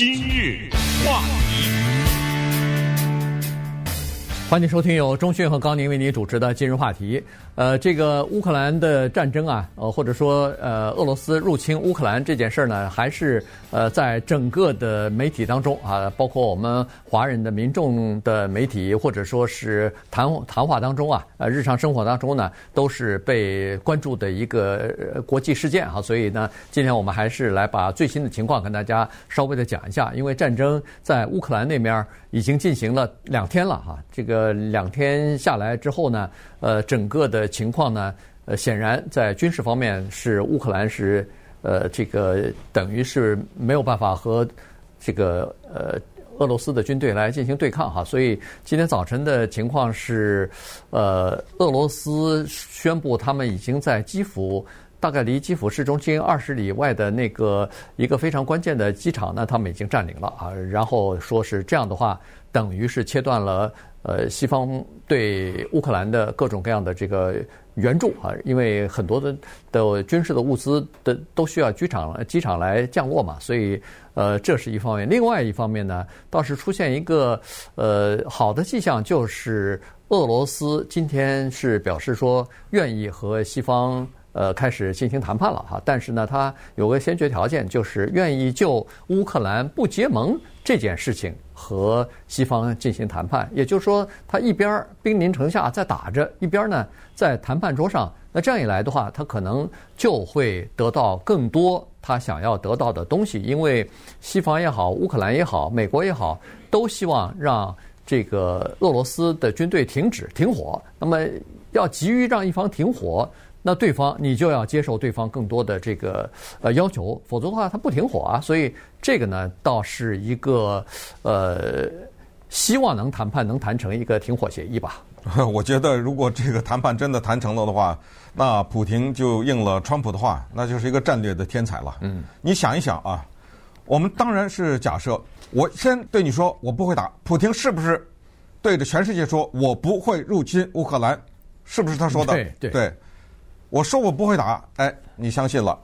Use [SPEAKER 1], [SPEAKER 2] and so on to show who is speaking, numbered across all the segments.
[SPEAKER 1] 今日话题，
[SPEAKER 2] 欢迎收听由钟讯和高宁为您主持的今日话题。呃，这个乌克兰的战争啊，呃，或者说呃，俄罗斯入侵乌克兰这件事儿呢，还是呃，在整个的媒体当中啊，包括我们华人的民众的媒体，或者说是谈谈话当中啊，呃，日常生活当中呢，都是被关注的一个呃国际事件啊。所以呢，今天我们还是来把最新的情况跟大家稍微的讲一下，因为战争在乌克兰那边已经进行了两天了哈，这个呃两天下来之后呢。呃，整个的情况呢，呃，显然在军事方面是乌克兰是呃这个等于是没有办法和这个呃俄罗斯的军队来进行对抗哈，所以今天早晨的情况是，呃，俄罗斯宣布他们已经在基辅，大概离基辅市中心二十里外的那个一个非常关键的机场呢，他们已经占领了啊，然后说是这样的话，等于是切断了。呃，西方对乌克兰的各种各样的这个援助啊，因为很多的的军事的物资的都需要机场机场来降落嘛，所以呃，这是一方面。另外一方面呢，倒是出现一个呃好的迹象，就是俄罗斯今天是表示说愿意和西方呃开始进行谈判了哈，但是呢，他有个先决条件，就是愿意就乌克兰不结盟这件事情和西方进行谈判，也就是说，他一边兵临城下在打着，一边呢在谈判桌上。那这样一来的话，他可能就会得到更多他想要得到的东西，因为西方也好，乌克兰也好，美国也好，都希望让这个俄罗斯的军队停止停火。那么要急于让一方停火。那对方你就要接受对方更多的这个呃要求，否则的话他不停火啊。所以这个呢，倒是一个呃希望能谈判能谈成一个停火协议吧。
[SPEAKER 3] 我觉得如果这个谈判真的谈成了的话，那普廷就应了川普的话，那就是一个战略的天才了。嗯，你想一想啊，我们当然是假设，我先对你说我不会打，普廷是不是对着全世界说我不会入侵乌克兰？是不是他说的？
[SPEAKER 2] 对对。对
[SPEAKER 3] 我说我不会打，哎，你相信了？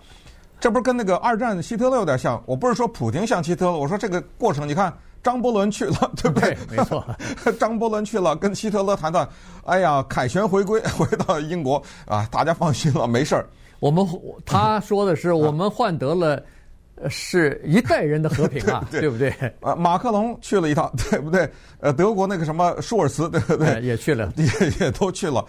[SPEAKER 3] 这不是跟那个二战希特勒有点像？我不是说普京像希特勒，我说这个过程，你看张伯伦去了，对不对？
[SPEAKER 2] 对没错，
[SPEAKER 3] 张伯伦去了，跟希特勒谈谈，哎呀，凯旋回归，回到英国啊，大家放心了，没事儿。
[SPEAKER 2] 我们他说的是，我们换得了是一代人的和平啊，对，对，对不对？
[SPEAKER 3] 啊，马克龙去了一趟，对不对？呃，德国那个什么舒尔茨，对不对？
[SPEAKER 2] 也去了，
[SPEAKER 3] 也也都去了，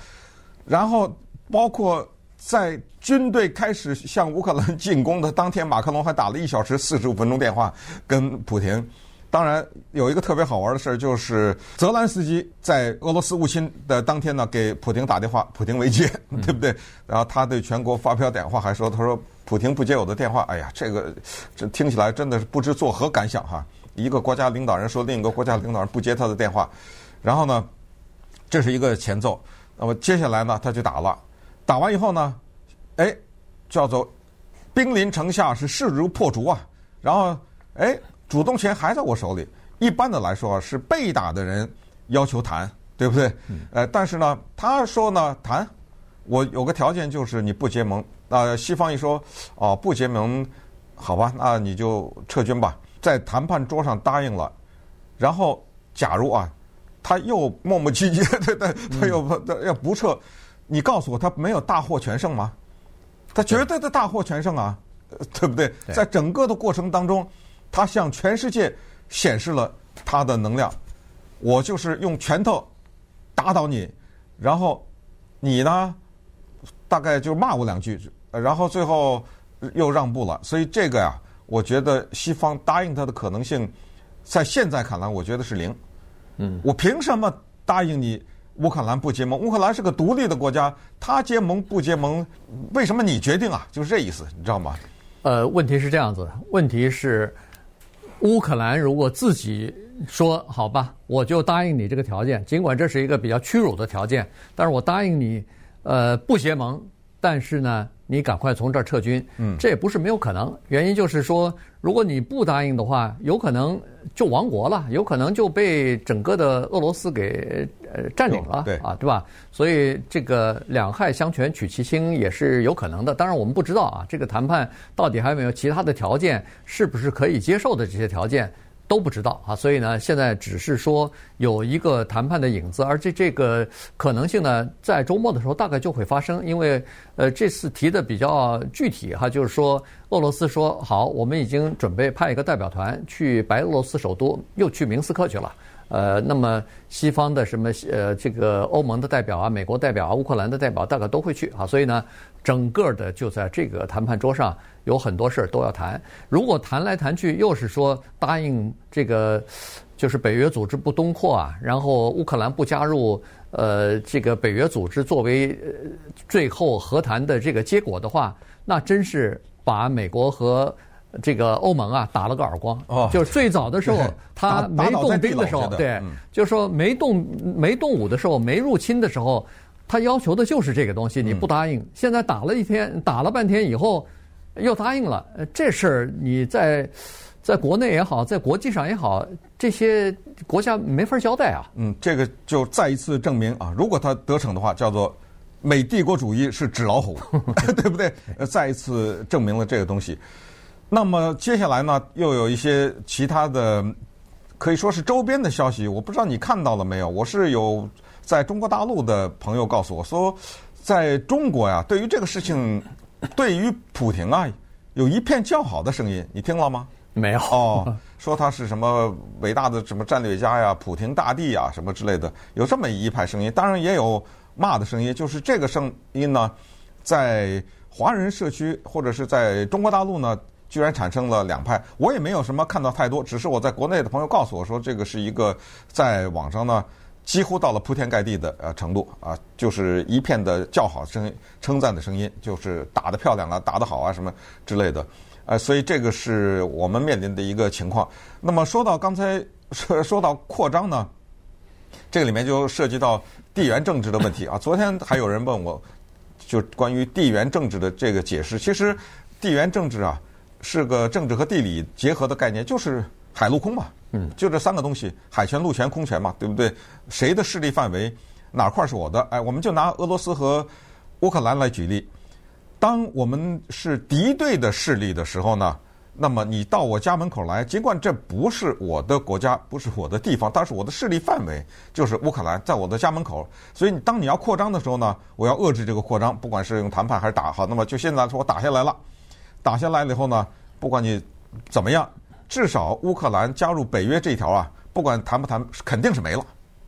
[SPEAKER 3] 然后包括。在军队开始向乌克兰进攻的当天，马克龙还打了一小时四十五分钟电话跟普廷。当然，有一个特别好玩的事儿，就是泽兰斯基在俄罗斯入侵的当天呢，给普廷打电话，普廷未接，对不对？然后他对全国发表电话，还说：“他说普廷不接我的电话，哎呀，这个这听起来真的是不知作何感想哈。一个国家领导人说另一个国家领导人不接他的电话，然后呢，这是一个前奏。那么接下来呢，他就打了。”打完以后呢，哎，叫做兵临城下是势如破竹啊。然后哎，主动权还在我手里。一般的来说是被打的人要求谈，对不对？呃，但是呢，他说呢谈，我有个条件就是你不结盟。那西方一说哦不结盟，好吧，那你就撤军吧。在谈判桌上答应了，然后假如啊，他又磨磨唧唧，对对，他又要不撤。你告诉我，他没有大获全胜吗？他绝对的大获全胜啊，对，对不对？在整个的过程当中，他向全世界显示了他的能量。我就是用拳头打倒你，然后你呢，大概就骂我两句，然后最后又让步了。所以这个呀，我觉得西方答应他的可能性，在现在看来，我觉得是零。嗯，我凭什么答应你？乌克兰不结盟，乌克兰是个独立的国家，他结盟不结盟，为什么你决定啊？就是这意思，你知道吗？
[SPEAKER 2] 呃，问题是这样子，问题是乌克兰如果自己说好吧，我就答应你这个条件，尽管这是一个比较屈辱的条件，但是我答应你，呃，不结盟，但是呢，你赶快从这儿撤军。嗯，这也不是没有可能。原因就是说，如果你不答应的话，有可能就亡国了，有可能就被整个的俄罗斯给呃占领了，
[SPEAKER 3] 对
[SPEAKER 2] 啊，对吧？所以这个两害相权取其轻也是有可能的。当然，我们不知道啊，这个谈判到底还有没有其他的条件，是不是可以接受的这些条件。都不知道啊，所以呢，现在只是说有一个谈判的影子，而这这个可能性呢，在周末的时候大概就会发生，因为呃这次提的比较具体哈，就是说俄罗斯说好，我们已经准备派一个代表团去白俄罗斯首都，又去明斯克去了。呃，那么西方的什么呃，这个欧盟的代表啊，美国代表啊，乌克兰的代表大概都会去啊，所以呢，整个的就在这个谈判桌上有很多事儿都要谈。如果谈来谈去又是说答应这个，就是北约组织不东扩啊，然后乌克兰不加入呃这个北约组织作为呃最后和谈的这个结果的话，那真是把美国和这个欧盟啊，打了个耳光。哦，就是最早的时候，他没动兵的时候，对，就是说没动没动武的时候，没入侵的时候，他要求的就是这个东西，你不答应。现在打了一天，打了半天以后，又答应了。这事儿你在在国内也好，在国际上也好，这些国家没法交代啊。
[SPEAKER 3] 嗯，这个就再一次证明啊，如果他得逞的话，叫做美帝国主义是纸老虎，对不对？再一次证明了这个东西。那么接下来呢，又有一些其他的，可以说是周边的消息。我不知道你看到了没有？我是有在中国大陆的朋友告诉我说，在中国呀，对于这个事情，对于普亭啊，有一片叫好的声音。你听了吗？
[SPEAKER 2] 没有。
[SPEAKER 3] 哦，说他是什么伟大的什么战略家呀，普亭大帝呀，什么之类的，有这么一派声音。当然也有骂的声音，就是这个声音呢，在华人社区或者是在中国大陆呢。居然产生了两派，我也没有什么看到太多，只是我在国内的朋友告诉我说，这个是一个在网上呢几乎到了铺天盖地的呃程度啊，就是一片的叫好声、称赞的声音，就是打得漂亮啊，打得好啊什么之类的，呃，所以这个是我们面临的一个情况。那么说到刚才说说到扩张呢，这个里面就涉及到地缘政治的问题啊。昨天还有人问我，就关于地缘政治的这个解释，其实地缘政治啊。是个政治和地理结合的概念，就是海陆空嘛，嗯，就这三个东西，海权、陆权、空权嘛，对不对？谁的势力范围哪块是我的？哎，我们就拿俄罗斯和乌克兰来举例。当我们是敌对的势力的时候呢，那么你到我家门口来，尽管这不是我的国家，不是我的地方，但是我的势力范围就是乌克兰，在我的家门口。所以你当你要扩张的时候呢，我要遏制这个扩张，不管是用谈判还是打，好，那么就现在说我打下来了。打下来了以后呢，不管你怎么样，至少乌克兰加入北约这一条啊，不管谈不谈，肯定是没了。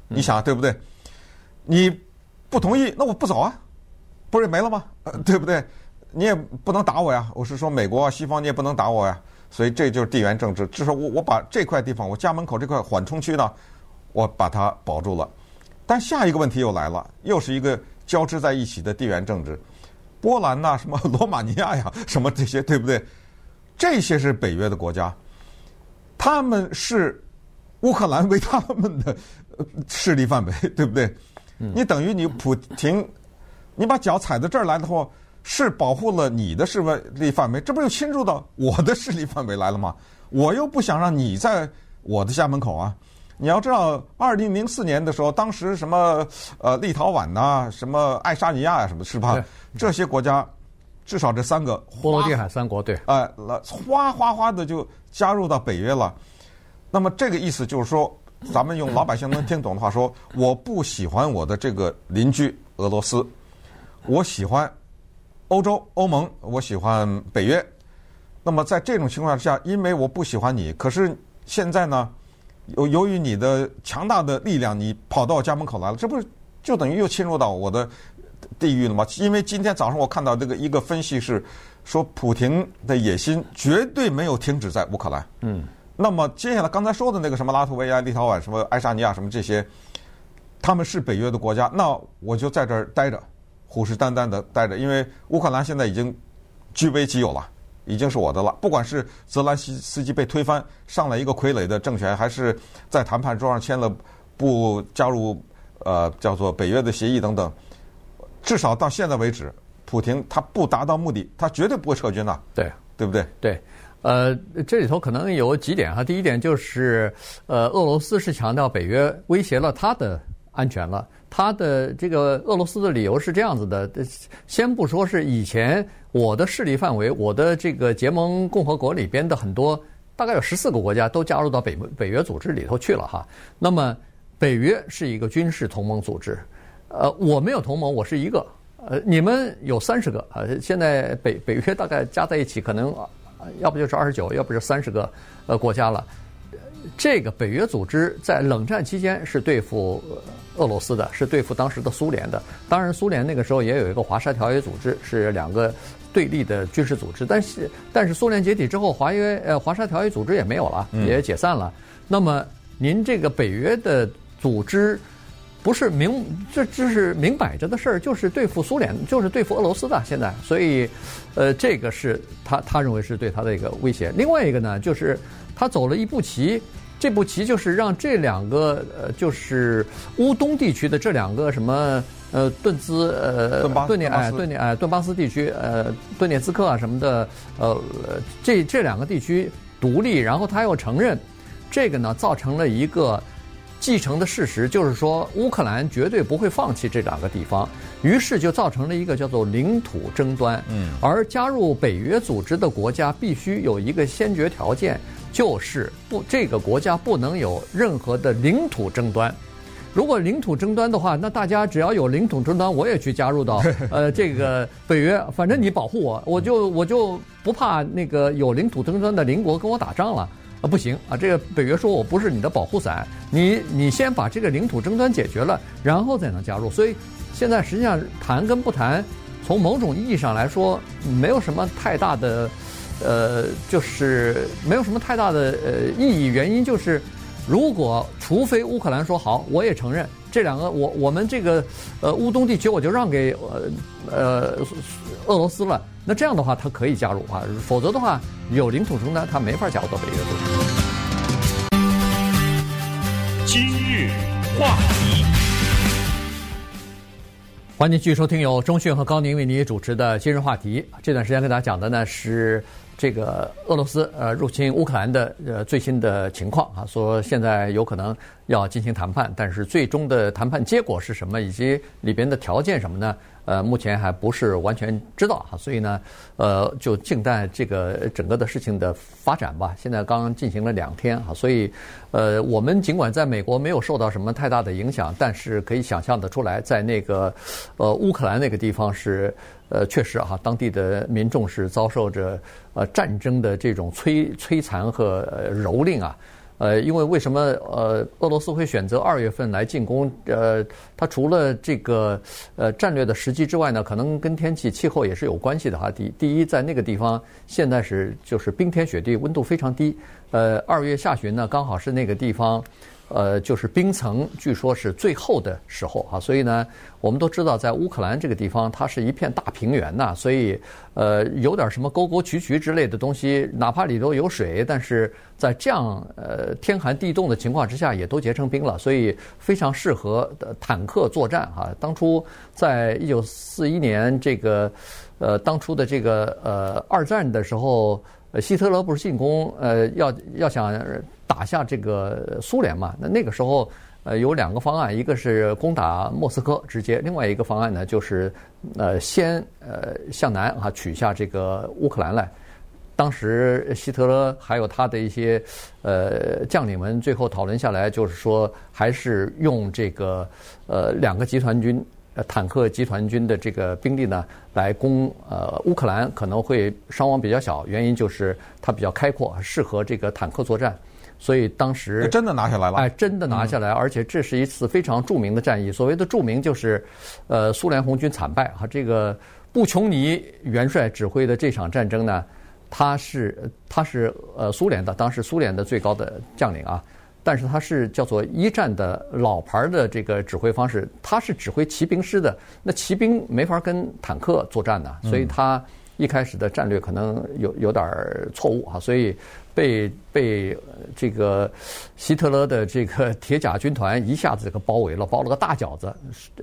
[SPEAKER 3] 你想对不对？你不同意，那我不走啊，不是没了吗？对不对？你也不能打我呀。我是说美国啊，西方你也不能打我呀。所以这就是地缘政治。至少我我把这块地方，我家门口这块缓冲区呢，我把它保住了。但下一个问题又来了，又是一个交织在一起的地缘政治。波兰呐，什么罗马尼亚呀，什么这些，对不对？这些是北约的国家，他们是乌克兰为他们的势力范围，对不对？你等于你普亭，你把脚踩到这儿来的话，是保护了你的势力范围，这不就侵入到我的势力范围来了吗？我又不想让你在我的家门口啊。你要知道，二零零四年的时候，当时什么呃立陶宛呐，什么爱沙尼亚呀，什么是吧？这些国家，至少这三个
[SPEAKER 2] 波罗的海三国，对，
[SPEAKER 3] 哎，那哗哗哗的就加入到北约了。那么这个意思就是说，咱们用老百姓能听懂的话说，我不喜欢我的这个邻居俄罗斯，我喜欢欧洲欧盟，我喜欢北约。那么在这种情况之下，因为我不喜欢你，可是现在呢？由由于你的强大的力量，你跑到我家门口来了，这不是就等于又侵入到我的地域了吗？因为今天早上我看到这个一个分析是说，普廷的野心绝对没有停止在乌克兰。嗯。那么接下来刚才说的那个什么拉脱维亚、立陶宛、什么爱沙尼亚什么这些，他们是北约的国家，那我就在这儿待着，虎视眈眈的待着，因为乌克兰现在已经据为己有了。已经是我的了。不管是泽连斯基被推翻，上来一个傀儡的政权，还是在谈判桌上签了不加入呃叫做北约的协议等等，至少到现在为止，普京他不达到目的，他绝对不会撤军的，
[SPEAKER 2] 对，
[SPEAKER 3] 对不对？
[SPEAKER 2] 对，呃，这里头可能有几点哈。第一点就是，呃，俄罗斯是强调北约威胁了他的安全了。他的这个俄罗斯的理由是这样子的：先不说是以前我的势力范围，我的这个结盟共和国里边的很多，大概有十四个国家都加入到北北约组织里头去了哈。那么北约是一个军事同盟组织，呃，我没有同盟，我是一个。呃，你们有三十个啊？现在北北约大概加在一起，可能要不就是二十九，要不就三十个呃国家了。这个北约组织在冷战期间是对付俄罗斯的，是对付当时的苏联的。当然，苏联那个时候也有一个华沙条约组织，是两个对立的军事组织。但是，但是苏联解体之后，华约呃华沙条约组织也没有了，也解散了。那么，您这个北约的组织。不是明，这这是明摆着的事儿，就是对付苏联，就是对付俄罗斯的。现在，所以，呃，这个是他他认为是对他的一个威胁。另外一个呢，就是他走了一步棋，这步棋就是让这两个呃，就是乌东地区的这两个什么呃顿兹呃顿涅哎顿涅哎顿巴斯地区呃顿涅茨克啊什么的呃这这两个地区独立，然后他又承认这个呢，造成了一个。继承的事实就是说，乌克兰绝对不会放弃这两个地方，于是就造成了一个叫做领土争端。嗯，而加入北约组织的国家必须有一个先决条件，就是不这个国家不能有任何的领土争端。如果领土争端的话，那大家只要有领土争端，我也去加入到 呃这个北约，反正你保护我，我就我就不怕那个有领土争端的邻国跟我打仗了。啊，不行啊！这个北约说我不是你的保护伞，你你先把这个领土争端解决了，然后再能加入。所以现在实际上谈跟不谈，从某种意义上来说，没有什么太大的，呃，就是没有什么太大的呃意义。原因就是，如果除非乌克兰说好，我也承认这两个，我我们这个呃乌东地区我就让给呃呃俄罗斯了。那这样的话，他可以加入啊，否则的话，有领土争端，他没法加入到北约组织。
[SPEAKER 1] 今日话题，
[SPEAKER 2] 欢迎继续收听由中讯和高宁为您主持的今日话题。这段时间跟大家讲的呢是这个俄罗斯呃入侵乌克兰的呃最新的情况啊，说现在有可能要进行谈判，但是最终的谈判结果是什么，以及里边的条件什么呢？呃，目前还不是完全知道哈，所以呢，呃，就静待这个整个的事情的发展吧。现在刚刚进行了两天哈，所以，呃，我们尽管在美国没有受到什么太大的影响，但是可以想象得出来，在那个呃乌克兰那个地方是呃确实哈，当地的民众是遭受着呃战争的这种摧摧残和蹂躏啊。呃，因为为什么呃俄罗斯会选择二月份来进攻？呃，它除了这个呃战略的时机之外呢，可能跟天气气候也是有关系的哈。第第一，在那个地方现在是就是冰天雪地，温度非常低。呃，二月下旬呢，刚好是那个地方。呃，就是冰层，据说是最厚的时候啊，所以呢，我们都知道，在乌克兰这个地方，它是一片大平原呐，所以呃，有点什么沟沟渠渠之类的东西，哪怕里头有水，但是在这样呃天寒地冻的情况之下，也都结成冰了，所以非常适合坦克作战哈。当初在一九四一年这个呃当初的这个呃二战的时候，希特勒不是进攻呃要要想。打下这个苏联嘛？那那个时候，呃，有两个方案，一个是攻打莫斯科直接，另外一个方案呢，就是呃，先呃向南啊取下这个乌克兰来。当时希特勒还有他的一些呃将领们，最后讨论下来，就是说还是用这个呃两个集团军，呃坦克集团军的这个兵力呢来攻呃乌克兰，可能会伤亡比较小，原因就是它比较开阔，适合这个坦克作战。所以当时
[SPEAKER 3] 真的拿下来了，
[SPEAKER 2] 哎，真的拿下来，而且这是一次非常著名的战役。所谓的著名，就是，呃，苏联红军惨败啊。这个布琼尼元帅指挥的这场战争呢，他是他是呃苏联的，当时苏联的最高的将领啊，但是他是叫做一战的老牌的这个指挥方式，他是指挥骑兵师的，那骑兵没法跟坦克作战呢，所以他一开始的战略可能有有点错误哈，所以。被被这个希特勒的这个铁甲军团一下子给包围了，包了个大饺子。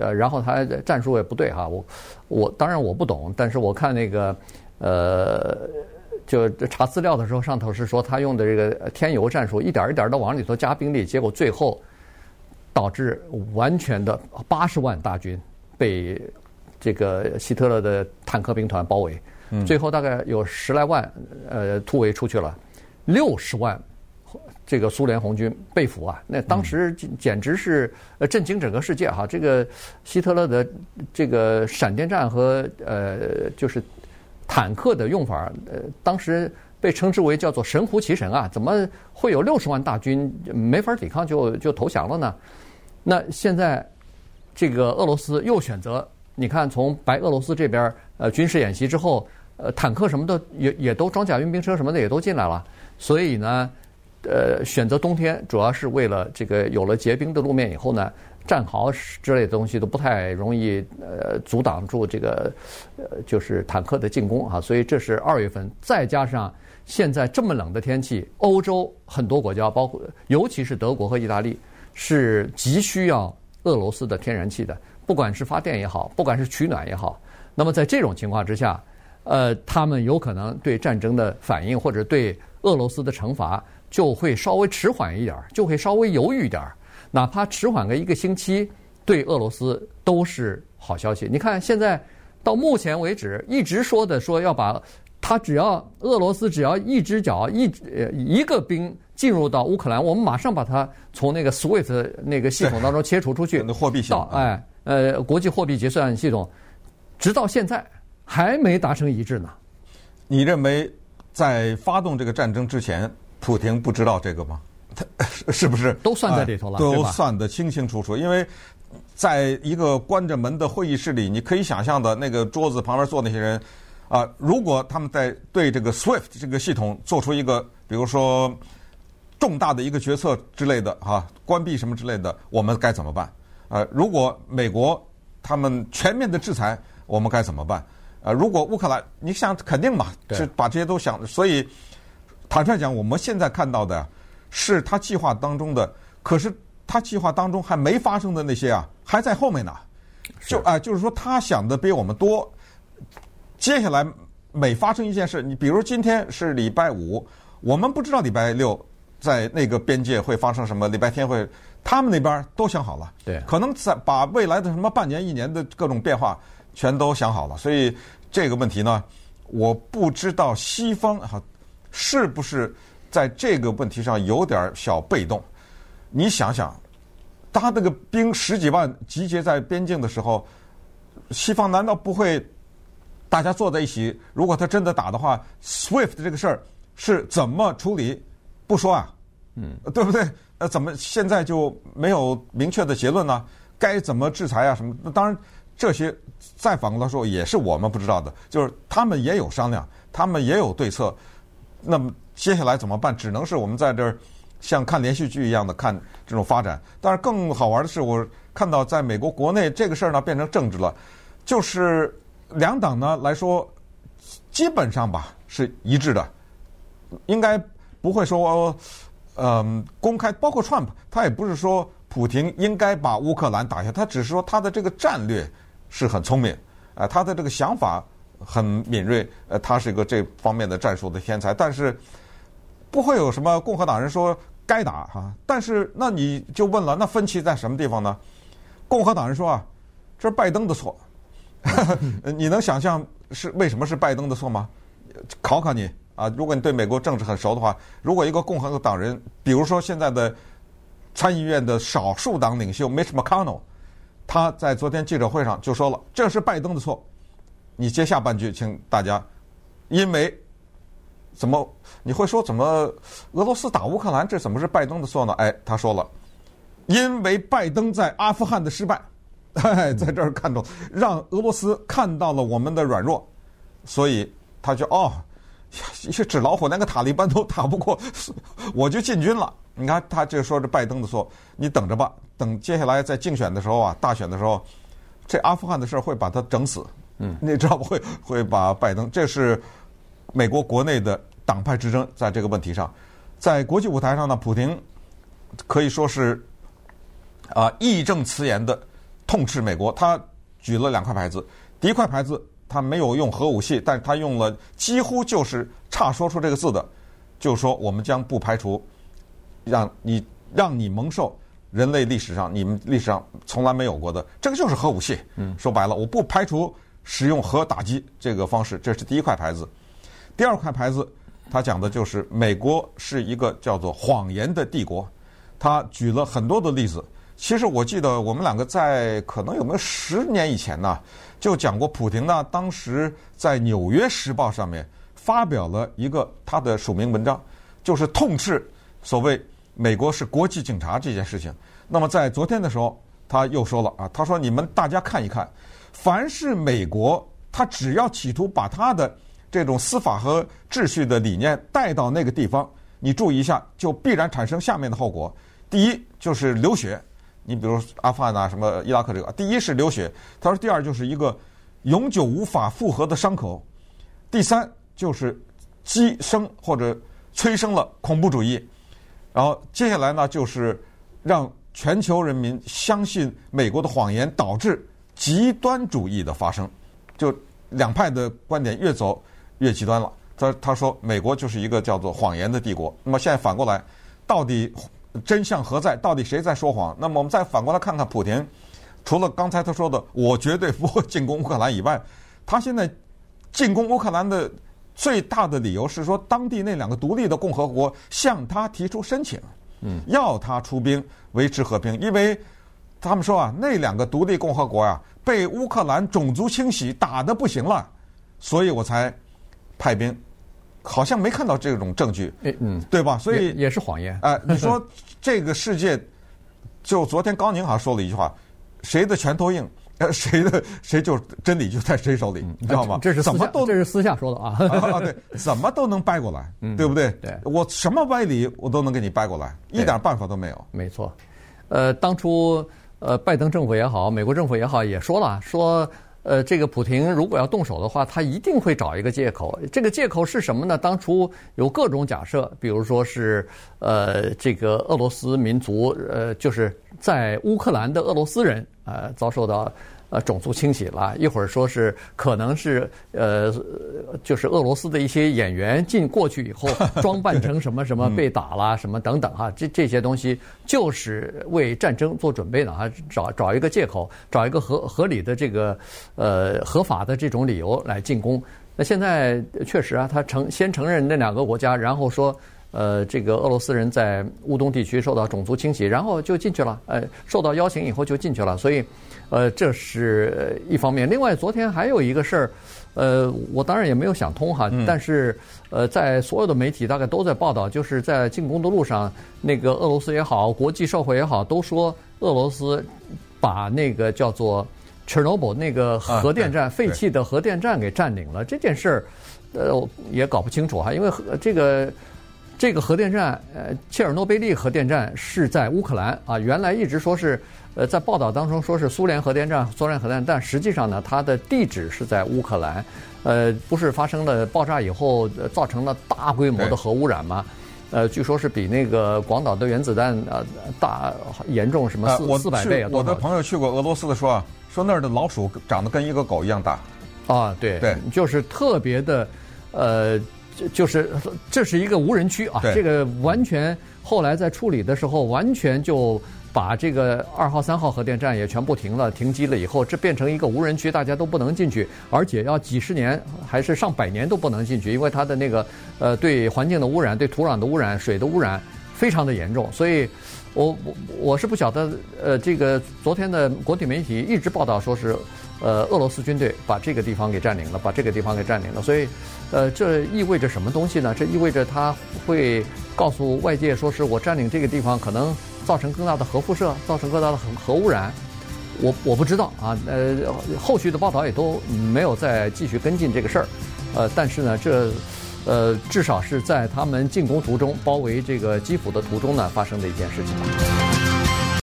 [SPEAKER 2] 呃，然后他战术也不对哈，我我当然我不懂，但是我看那个呃，就查资料的时候，上头是说他用的这个添油战术，一点一点的往里头加兵力，结果最后导致完全的八十万大军被这个希特勒的坦克兵团包围，最后大概有十来万呃突围出去了。六十万这个苏联红军被俘啊，那当时简直是呃震惊整个世界哈！这个希特勒的这个闪电战和呃就是坦克的用法，呃当时被称之为叫做神乎其神啊！怎么会有六十万大军没法抵抗就就投降了呢？那现在这个俄罗斯又选择，你看从白俄罗斯这边呃军事演习之后，呃坦克什么的也也都装甲运兵车什么的也都进来了。所以呢，呃，选择冬天主要是为了这个有了结冰的路面以后呢，战壕之类的东西都不太容易呃阻挡住这个呃就是坦克的进攻啊。所以这是二月份，再加上现在这么冷的天气，欧洲很多国家，包括尤其是德国和意大利，是急需要俄罗斯的天然气的，不管是发电也好，不管是取暖也好。那么在这种情况之下，呃，他们有可能对战争的反应或者对俄罗斯的惩罚就会稍微迟缓一点儿，就会稍微犹豫一点儿，哪怕迟缓个一个星期，对俄罗斯都是好消息。你看，现在到目前为止，一直说的说要把他只要俄罗斯只要一只脚一呃一个兵进入到乌克兰，我们马上把它从那个 SWIFT 那个系统当中切除出去，
[SPEAKER 3] 那货币系统，
[SPEAKER 2] 哎呃国际货币结算系统，直到现在还没达成一致呢。
[SPEAKER 3] 你认为？在发动这个战争之前，普京不知道这个吗？他 是不是
[SPEAKER 2] 都算在里头了？
[SPEAKER 3] 都算得清清楚楚。因为在一个关着门的会议室里，你可以想象的那个桌子旁边坐那些人啊，如果他们在对这个 SWIFT 这个系统做出一个，比如说重大的一个决策之类的哈，关闭什么之类的，我们该怎么办？呃，如果美国他们全面的制裁，我们该怎么办？呃，如果乌克兰，你想肯定嘛，是把这些都想，所以坦率讲，我们现在看到的是他计划当中的，可是他计划当中还没发生的那些啊，还在后面呢。就啊，就是说他想的比我们多。接下来每发生一件事，你比如今天是礼拜五，我们不知道礼拜六在那个边界会发生什么，礼拜天会，他们那边都想好了。
[SPEAKER 2] 对，
[SPEAKER 3] 可能在把未来的什么半年、一年的各种变化。全都想好了，所以这个问题呢，我不知道西方哈是不是在这个问题上有点小被动。你想想，他那个兵十几万集结在边境的时候，西方难道不会大家坐在一起？如果他真的打的话，SWIFT 这个事儿是怎么处理？不说啊，嗯，对不对？呃，怎么现在就没有明确的结论呢？该怎么制裁啊？什么？那当然。这些再反过来说，也是我们不知道的，就是他们也有商量，他们也有对策。那么接下来怎么办？只能是我们在这儿像看连续剧一样的看这种发展。但是更好玩的是，我看到在美国国内这个事儿呢变成政治了，就是两党呢来说，基本上吧是一致的，应该不会说嗯、呃、公开，包括 Trump，他也不是说普京应该把乌克兰打下，他只是说他的这个战略。是很聪明，啊，他的这个想法很敏锐，呃，他是一个这方面的战术的天才，但是 不会有什么共和党人说该打哈。但是那你就问了，那分歧在什么地方呢？共和党人说啊，这是拜登的错，你能想象是为什么是拜登的错吗？考考你啊，如果你对美国政治很熟的话，如果一个共和党人，比如说现在的参议院的少数党领袖 Mitch McConnell。他在昨天记者会上就说了：“这是拜登的错。”你接下半句，请大家，因为怎么你会说怎么俄罗斯打乌克兰，这怎么是拜登的错呢？哎，他说了，因为拜登在阿富汗的失败，哎，在这儿看到让俄罗斯看到了我们的软弱，所以他就哦，一些纸老虎连个塔利班都打不过，我就进军了。你看，他就说是拜登的错，你等着吧。等接下来在竞选的时候啊，大选的时候，这阿富汗的事儿会把他整死。嗯，你知道不会会把拜登？这是美国国内的党派之争，在这个问题上，在国际舞台上呢，普京可以说是啊义正辞严的痛斥美国。他举了两块牌子，第一块牌子他没有用核武器，但是他用了几乎就是差说出这个字的，就是说我们将不排除让你让你蒙受人类历史上你们历史上从来没有过的，这个就是核武器。嗯，说白了，我不排除使用核打击这个方式，这是第一块牌子。第二块牌子。他讲的就是美国是一个叫做谎言的帝国，他举了很多的例子。其实我记得我们两个在可能有没有十年以前呢，就讲过普京呢，当时在《纽约时报》上面发表了一个他的署名文章，就是痛斥所谓美国是国际警察这件事情。那么在昨天的时候，他又说了啊，他说你们大家看一看，凡是美国，他只要企图把他的。这种司法和秩序的理念带到那个地方，你注意一下，就必然产生下面的后果。第一就是流血，你比如阿富汗啊，什么伊拉克这个，第一是流血。他说，第二就是一个永久无法复合的伤口。第三就是激生或者催生了恐怖主义。然后接下来呢，就是让全球人民相信美国的谎言，导致极端主义的发生。就两派的观点越走。越极端了，他他说美国就是一个叫做谎言的帝国。那么现在反过来，到底真相何在？到底谁在说谎？那么我们再反过来看看普廷，除了刚才他说的“我绝对不会进攻乌克兰”以外，他现在进攻乌克兰的最大的理由是说，当地那两个独立的共和国向他提出申请，嗯，要他出兵维持和平，因为他们说啊，那两个独立共和国呀、啊，被乌克兰种族清洗打得不行了，所以我才。派兵，好像没看到这种证据，嗯，对吧？所以
[SPEAKER 2] 也，也是谎言。
[SPEAKER 3] 哎、呃，你说这个世界，就昨天高宁好像说了一句话：谁的拳头硬，呃，谁的谁就真理就在谁手里，嗯、你知道吗？
[SPEAKER 2] 这是
[SPEAKER 3] 怎么都
[SPEAKER 2] 这是私下说的啊，
[SPEAKER 3] 啊！对，怎么都能掰过来，嗯、对不对？
[SPEAKER 2] 对，
[SPEAKER 3] 我什么歪理我都能给你掰过来，一点办法都没有。
[SPEAKER 2] 没错，呃，当初呃，拜登政府也好，美国政府也好，也说了说。呃，这个普廷如果要动手的话，他一定会找一个借口。这个借口是什么呢？当初有各种假设，比如说是呃，这个俄罗斯民族，呃，就是在乌克兰的俄罗斯人，呃，遭受到。呃，种族清洗了，一会儿说是可能是呃，就是俄罗斯的一些演员进过去以后，装扮成什么什么被打了什么等等哈，这这些东西就是为战争做准备的哈，找找一个借口，找一个合合理的这个呃合法的这种理由来进攻。那现在确实啊，他承先承认那两个国家，然后说。呃，这个俄罗斯人在乌东地区受到种族清洗，然后就进去了。呃，受到邀请以后就进去了。所以，呃，这是一方面。另外，昨天还有一个事儿，呃，我当然也没有想通哈。但是，呃，在所有的媒体大概都在报道，就是在进攻的路上，那个俄罗斯也好，国际社会也好，都说俄罗斯把那个叫做 Chernobyl 那个核电站废弃的核电站给占领了。这件事儿，呃，也搞不清楚哈，因为这个。这个核电站，呃，切尔诺贝利核电站是在乌克兰啊。原来一直说是，呃，在报道当中说是苏联核电站、苏联核电站，但实际上呢，它的地址是在乌克兰。呃，不是发生了爆炸以后造成了大规模的核污染吗？呃，据说是比那个广岛的原子弹呃大严重什么四四百倍啊！
[SPEAKER 3] 我的朋友去过俄罗斯的说啊，说那儿的老鼠长得跟一个狗一样大。
[SPEAKER 2] 啊，对
[SPEAKER 3] 对，
[SPEAKER 2] 就是特别的，呃。就就是这是一个无人区啊，这个完全后来在处理的时候，完全就把这个二号、三号核电站也全部停了、停机了。以后这变成一个无人区，大家都不能进去，而且要几十年还是上百年都不能进去，因为它的那个呃对环境的污染、对土壤的污染、水的污染非常的严重。所以，我我我是不晓得，呃，这个昨天的国际媒体一直报道说是。呃，俄罗斯军队把这个地方给占领了，把这个地方给占领了，所以，呃，这意味着什么东西呢？这意味着他会告诉外界，说是我占领这个地方可能造成更大的核辐射，造成更大的核核污染。我我不知道啊，呃，后续的报道也都没有再继续跟进这个事儿。呃，但是呢，这呃至少是在他们进攻途中包围这个基辅的途中呢发生的一件事情。